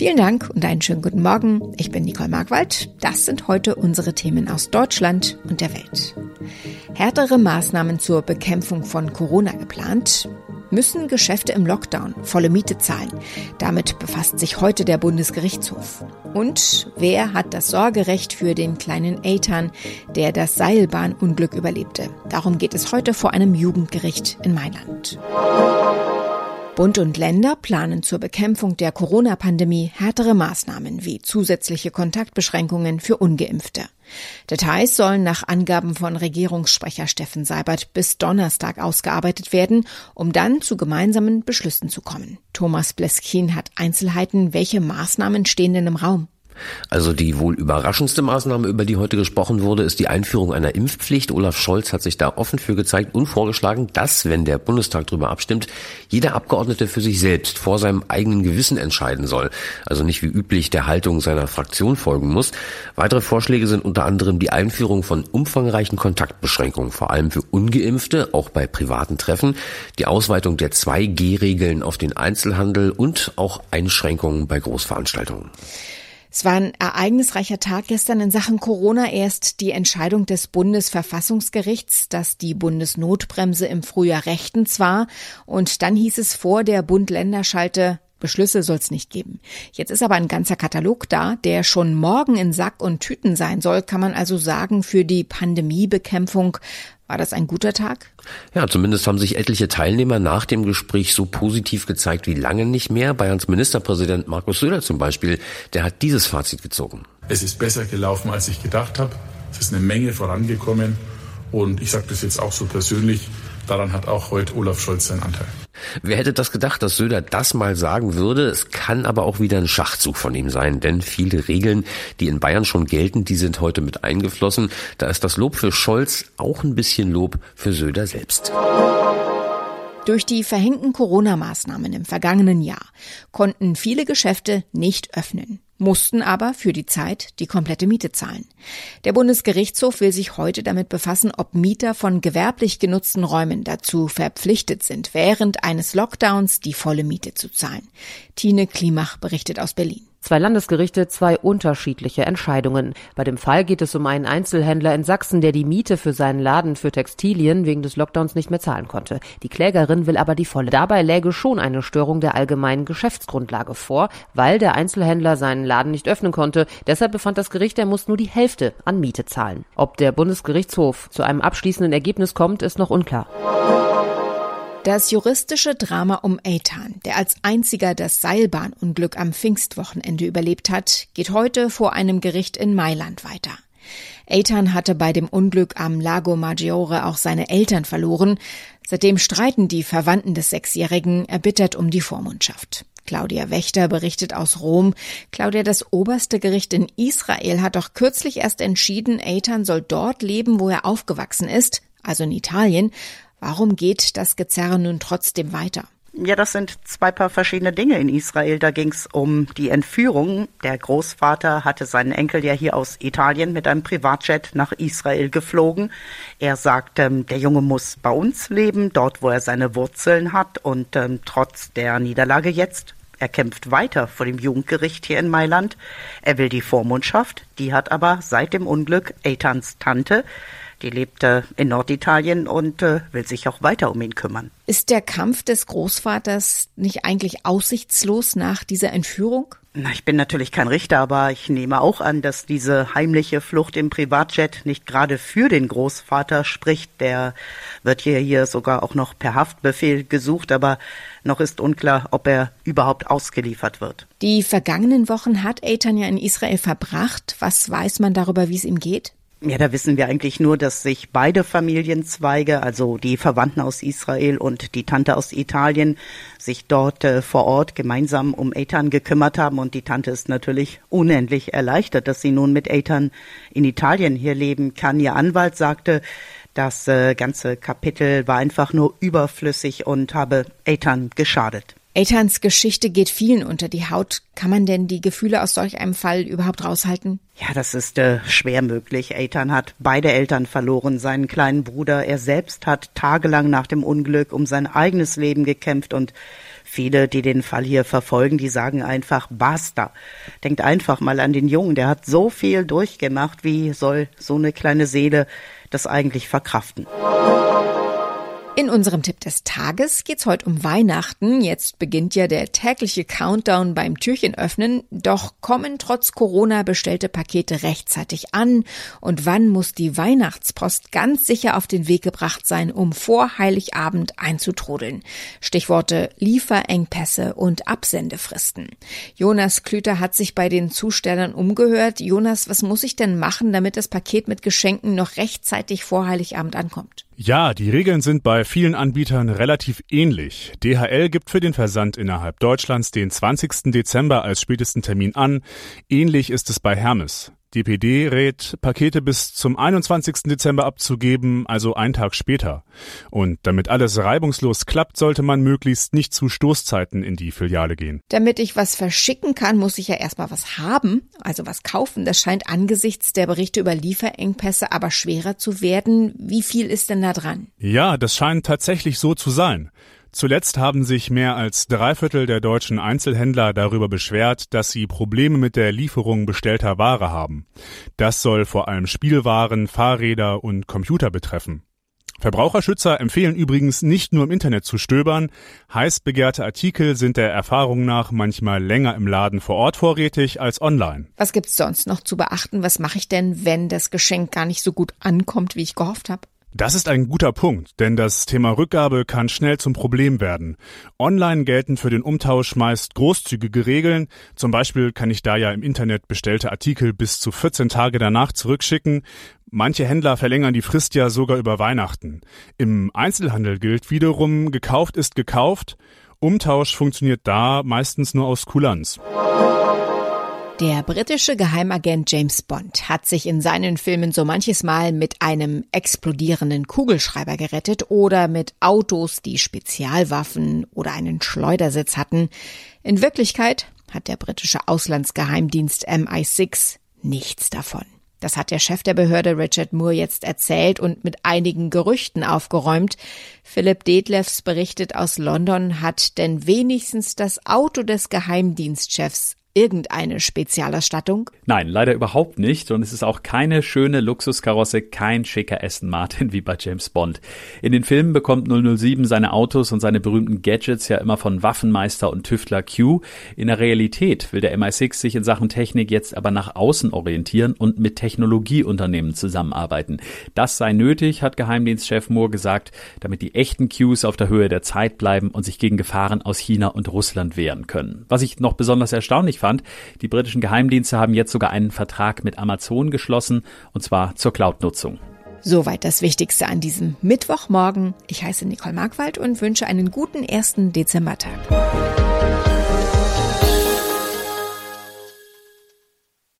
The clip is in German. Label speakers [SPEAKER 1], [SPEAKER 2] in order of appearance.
[SPEAKER 1] Vielen Dank und einen schönen guten Morgen. Ich bin Nicole Markwald. Das sind heute unsere Themen aus Deutschland und der Welt. Härtere Maßnahmen zur Bekämpfung von Corona geplant. Müssen Geschäfte im Lockdown volle Miete zahlen? Damit befasst sich heute der Bundesgerichtshof. Und wer hat das Sorgerecht für den kleinen Eitan, der das Seilbahnunglück überlebte? Darum geht es heute vor einem Jugendgericht in Mailand. Bund und Länder planen zur Bekämpfung der Corona-Pandemie härtere Maßnahmen wie zusätzliche Kontaktbeschränkungen für ungeimpfte. Details sollen nach Angaben von Regierungssprecher Steffen Seibert bis Donnerstag ausgearbeitet werden, um dann zu gemeinsamen Beschlüssen zu kommen. Thomas Bleskin hat Einzelheiten. Welche Maßnahmen stehen denn im Raum?
[SPEAKER 2] Also die wohl überraschendste Maßnahme, über die heute gesprochen wurde, ist die Einführung einer Impfpflicht. Olaf Scholz hat sich da offen für gezeigt und vorgeschlagen, dass, wenn der Bundestag darüber abstimmt, jeder Abgeordnete für sich selbst vor seinem eigenen Gewissen entscheiden soll. Also nicht wie üblich der Haltung seiner Fraktion folgen muss. Weitere Vorschläge sind unter anderem die Einführung von umfangreichen Kontaktbeschränkungen, vor allem für ungeimpfte, auch bei privaten Treffen, die Ausweitung der 2G-Regeln auf den Einzelhandel und auch Einschränkungen bei Großveranstaltungen.
[SPEAKER 1] Es war ein ereignisreicher Tag gestern in Sachen Corona. Erst die Entscheidung des Bundesverfassungsgerichts, dass die Bundesnotbremse im Frühjahr rechtens war. Und dann hieß es vor der Bund-Länder-Schalte, Beschlüsse soll es nicht geben. Jetzt ist aber ein ganzer Katalog da, der schon morgen in Sack und Tüten sein soll, kann man also sagen, für die Pandemiebekämpfung. War das ein guter Tag?
[SPEAKER 2] Ja, zumindest haben sich etliche Teilnehmer nach dem Gespräch so positiv gezeigt wie lange nicht mehr. Bayerns Ministerpräsident Markus Söder zum Beispiel, der hat dieses Fazit gezogen.
[SPEAKER 3] Es ist besser gelaufen, als ich gedacht habe. Es ist eine Menge vorangekommen. Und ich sage das jetzt auch so persönlich, daran hat auch heute Olaf Scholz seinen Anteil.
[SPEAKER 2] Wer hätte das gedacht, dass Söder das mal sagen würde? Es kann aber auch wieder ein Schachzug von ihm sein, denn viele Regeln, die in Bayern schon gelten, die sind heute mit eingeflossen. Da ist das Lob für Scholz auch ein bisschen Lob für Söder selbst.
[SPEAKER 1] Durch die verhängten Corona-Maßnahmen im vergangenen Jahr konnten viele Geschäfte nicht öffnen mussten aber für die Zeit die komplette Miete zahlen. Der Bundesgerichtshof will sich heute damit befassen, ob Mieter von gewerblich genutzten Räumen dazu verpflichtet sind, während eines Lockdowns die volle Miete zu zahlen. Tine Klimach berichtet aus Berlin.
[SPEAKER 4] Zwei Landesgerichte, zwei unterschiedliche Entscheidungen. Bei dem Fall geht es um einen Einzelhändler in Sachsen, der die Miete für seinen Laden für Textilien wegen des Lockdowns nicht mehr zahlen konnte. Die Klägerin will aber die volle. Dabei läge schon eine Störung der allgemeinen Geschäftsgrundlage vor, weil der Einzelhändler seinen Laden nicht öffnen konnte. Deshalb befand das Gericht, er muss nur die Hälfte an Miete zahlen. Ob der Bundesgerichtshof zu einem abschließenden Ergebnis kommt, ist noch unklar.
[SPEAKER 1] Das juristische Drama um Eitan, der als einziger das Seilbahnunglück am Pfingstwochenende überlebt hat, geht heute vor einem Gericht in Mailand weiter. Eitan hatte bei dem Unglück am Lago Maggiore auch seine Eltern verloren. Seitdem streiten die Verwandten des Sechsjährigen erbittert um die Vormundschaft. Claudia Wächter berichtet aus Rom. Claudia, das oberste Gericht in Israel hat doch kürzlich erst entschieden, Eitan soll dort leben, wo er aufgewachsen ist, also in Italien. Warum geht das Gezerre nun trotzdem weiter?
[SPEAKER 5] Ja, das sind zwei paar verschiedene Dinge in Israel. Da ging es um die Entführung. Der Großvater hatte seinen Enkel ja hier aus Italien mit einem Privatjet nach Israel geflogen. Er sagte, ähm, der Junge muss bei uns leben, dort, wo er seine Wurzeln hat. Und ähm, trotz der Niederlage jetzt er kämpft weiter vor dem Jugendgericht hier in Mailand. Er will die Vormundschaft, die hat aber seit dem Unglück Eitans Tante. Die lebt äh, in Norditalien und äh, will sich auch weiter um ihn kümmern.
[SPEAKER 1] Ist der Kampf des Großvaters nicht eigentlich aussichtslos nach dieser Entführung?
[SPEAKER 5] Na, ich bin natürlich kein Richter, aber ich nehme auch an, dass diese heimliche Flucht im Privatjet nicht gerade für den Großvater spricht. Der wird hier, hier sogar auch noch per Haftbefehl gesucht, aber noch ist unklar, ob er überhaupt ausgeliefert wird.
[SPEAKER 1] Die vergangenen Wochen hat Eitan ja in Israel verbracht. Was weiß man darüber, wie es ihm geht?
[SPEAKER 5] Ja, da wissen wir eigentlich nur, dass sich beide Familienzweige, also die Verwandten aus Israel und die Tante aus Italien, sich dort äh, vor Ort gemeinsam um Ethan gekümmert haben. Und die Tante ist natürlich unendlich erleichtert, dass sie nun mit Ethan in Italien hier leben kann. Ihr Anwalt sagte, das äh, ganze Kapitel war einfach nur überflüssig und habe Ethan geschadet.
[SPEAKER 1] Eithans Geschichte geht vielen unter die Haut. Kann man denn die Gefühle aus solch einem Fall überhaupt raushalten?
[SPEAKER 5] Ja, das ist äh, schwer möglich. Ethan hat beide Eltern verloren, seinen kleinen Bruder. Er selbst hat tagelang nach dem Unglück um sein eigenes Leben gekämpft und Viele, die den Fall hier verfolgen, die sagen einfach basta. Denkt einfach mal an den Jungen, der hat so viel durchgemacht. Wie soll so eine kleine Seele das eigentlich verkraften?
[SPEAKER 1] In unserem Tipp des Tages geht's heute um Weihnachten. Jetzt beginnt ja der tägliche Countdown beim Türchen öffnen. Doch kommen trotz Corona bestellte Pakete rechtzeitig an? Und wann muss die Weihnachtspost ganz sicher auf den Weg gebracht sein, um vor Heiligabend einzutrudeln? Stichworte Lieferengpässe und Absendefristen. Jonas Klüter hat sich bei den Zustellern umgehört. Jonas, was muss ich denn machen, damit das Paket mit Geschenken noch rechtzeitig vor Heiligabend ankommt?
[SPEAKER 6] Ja, die Regeln sind bei vielen Anbietern relativ ähnlich. DHL gibt für den Versand innerhalb Deutschlands den 20. Dezember als spätesten Termin an. Ähnlich ist es bei Hermes. DPD rät, Pakete bis zum 21. Dezember abzugeben, also einen Tag später. Und damit alles reibungslos klappt, sollte man möglichst nicht zu Stoßzeiten in die Filiale gehen.
[SPEAKER 1] Damit ich was verschicken kann, muss ich ja erstmal was haben, also was kaufen. Das scheint angesichts der Berichte über Lieferengpässe aber schwerer zu werden. Wie viel ist denn da dran?
[SPEAKER 6] Ja, das scheint tatsächlich so zu sein. Zuletzt haben sich mehr als drei Viertel der deutschen Einzelhändler darüber beschwert, dass sie Probleme mit der Lieferung bestellter Ware haben. Das soll vor allem Spielwaren, Fahrräder und Computer betreffen. Verbraucherschützer empfehlen übrigens nicht nur im Internet zu stöbern. Heiß begehrte Artikel sind der Erfahrung nach manchmal länger im Laden vor Ort vorrätig als online.
[SPEAKER 1] Was gibt's sonst noch zu beachten? Was mache ich denn, wenn das Geschenk gar nicht so gut ankommt, wie ich gehofft habe?
[SPEAKER 6] Das ist ein guter Punkt, denn das Thema Rückgabe kann schnell zum Problem werden. Online gelten für den Umtausch meist großzügige Regeln. Zum Beispiel kann ich da ja im Internet bestellte Artikel bis zu 14 Tage danach zurückschicken. Manche Händler verlängern die Frist ja sogar über Weihnachten. Im Einzelhandel gilt wiederum, gekauft ist gekauft. Umtausch funktioniert da meistens nur aus Kulanz.
[SPEAKER 1] Der britische Geheimagent James Bond hat sich in seinen Filmen so manches Mal mit einem explodierenden Kugelschreiber gerettet oder mit Autos, die Spezialwaffen oder einen Schleudersitz hatten. In Wirklichkeit hat der britische Auslandsgeheimdienst MI6 nichts davon. Das hat der Chef der Behörde Richard Moore jetzt erzählt und mit einigen Gerüchten aufgeräumt. Philipp Detlefs berichtet aus London, hat denn wenigstens das Auto des Geheimdienstchefs irgendeine Spezialausstattung?
[SPEAKER 7] Nein, leider überhaupt nicht. Und es ist auch keine schöne Luxuskarosse, kein schicker Aston Martin wie bei James Bond. In den Filmen bekommt 007 seine Autos und seine berühmten Gadgets ja immer von Waffenmeister und Tüftler Q. In der Realität will der MI6 sich in Sachen Technik jetzt aber nach außen orientieren und mit Technologieunternehmen zusammenarbeiten. Das sei nötig, hat Geheimdienstchef Moore gesagt, damit die echten Qs auf der Höhe der Zeit bleiben und sich gegen Gefahren aus China und Russland wehren können. Was ich noch besonders erstaunlich fand. Die britischen Geheimdienste haben jetzt sogar einen Vertrag mit Amazon geschlossen, und zwar zur Cloud-Nutzung.
[SPEAKER 1] Soweit das Wichtigste an diesem Mittwochmorgen. Ich heiße Nicole Markwald und wünsche einen guten ersten Dezembertag.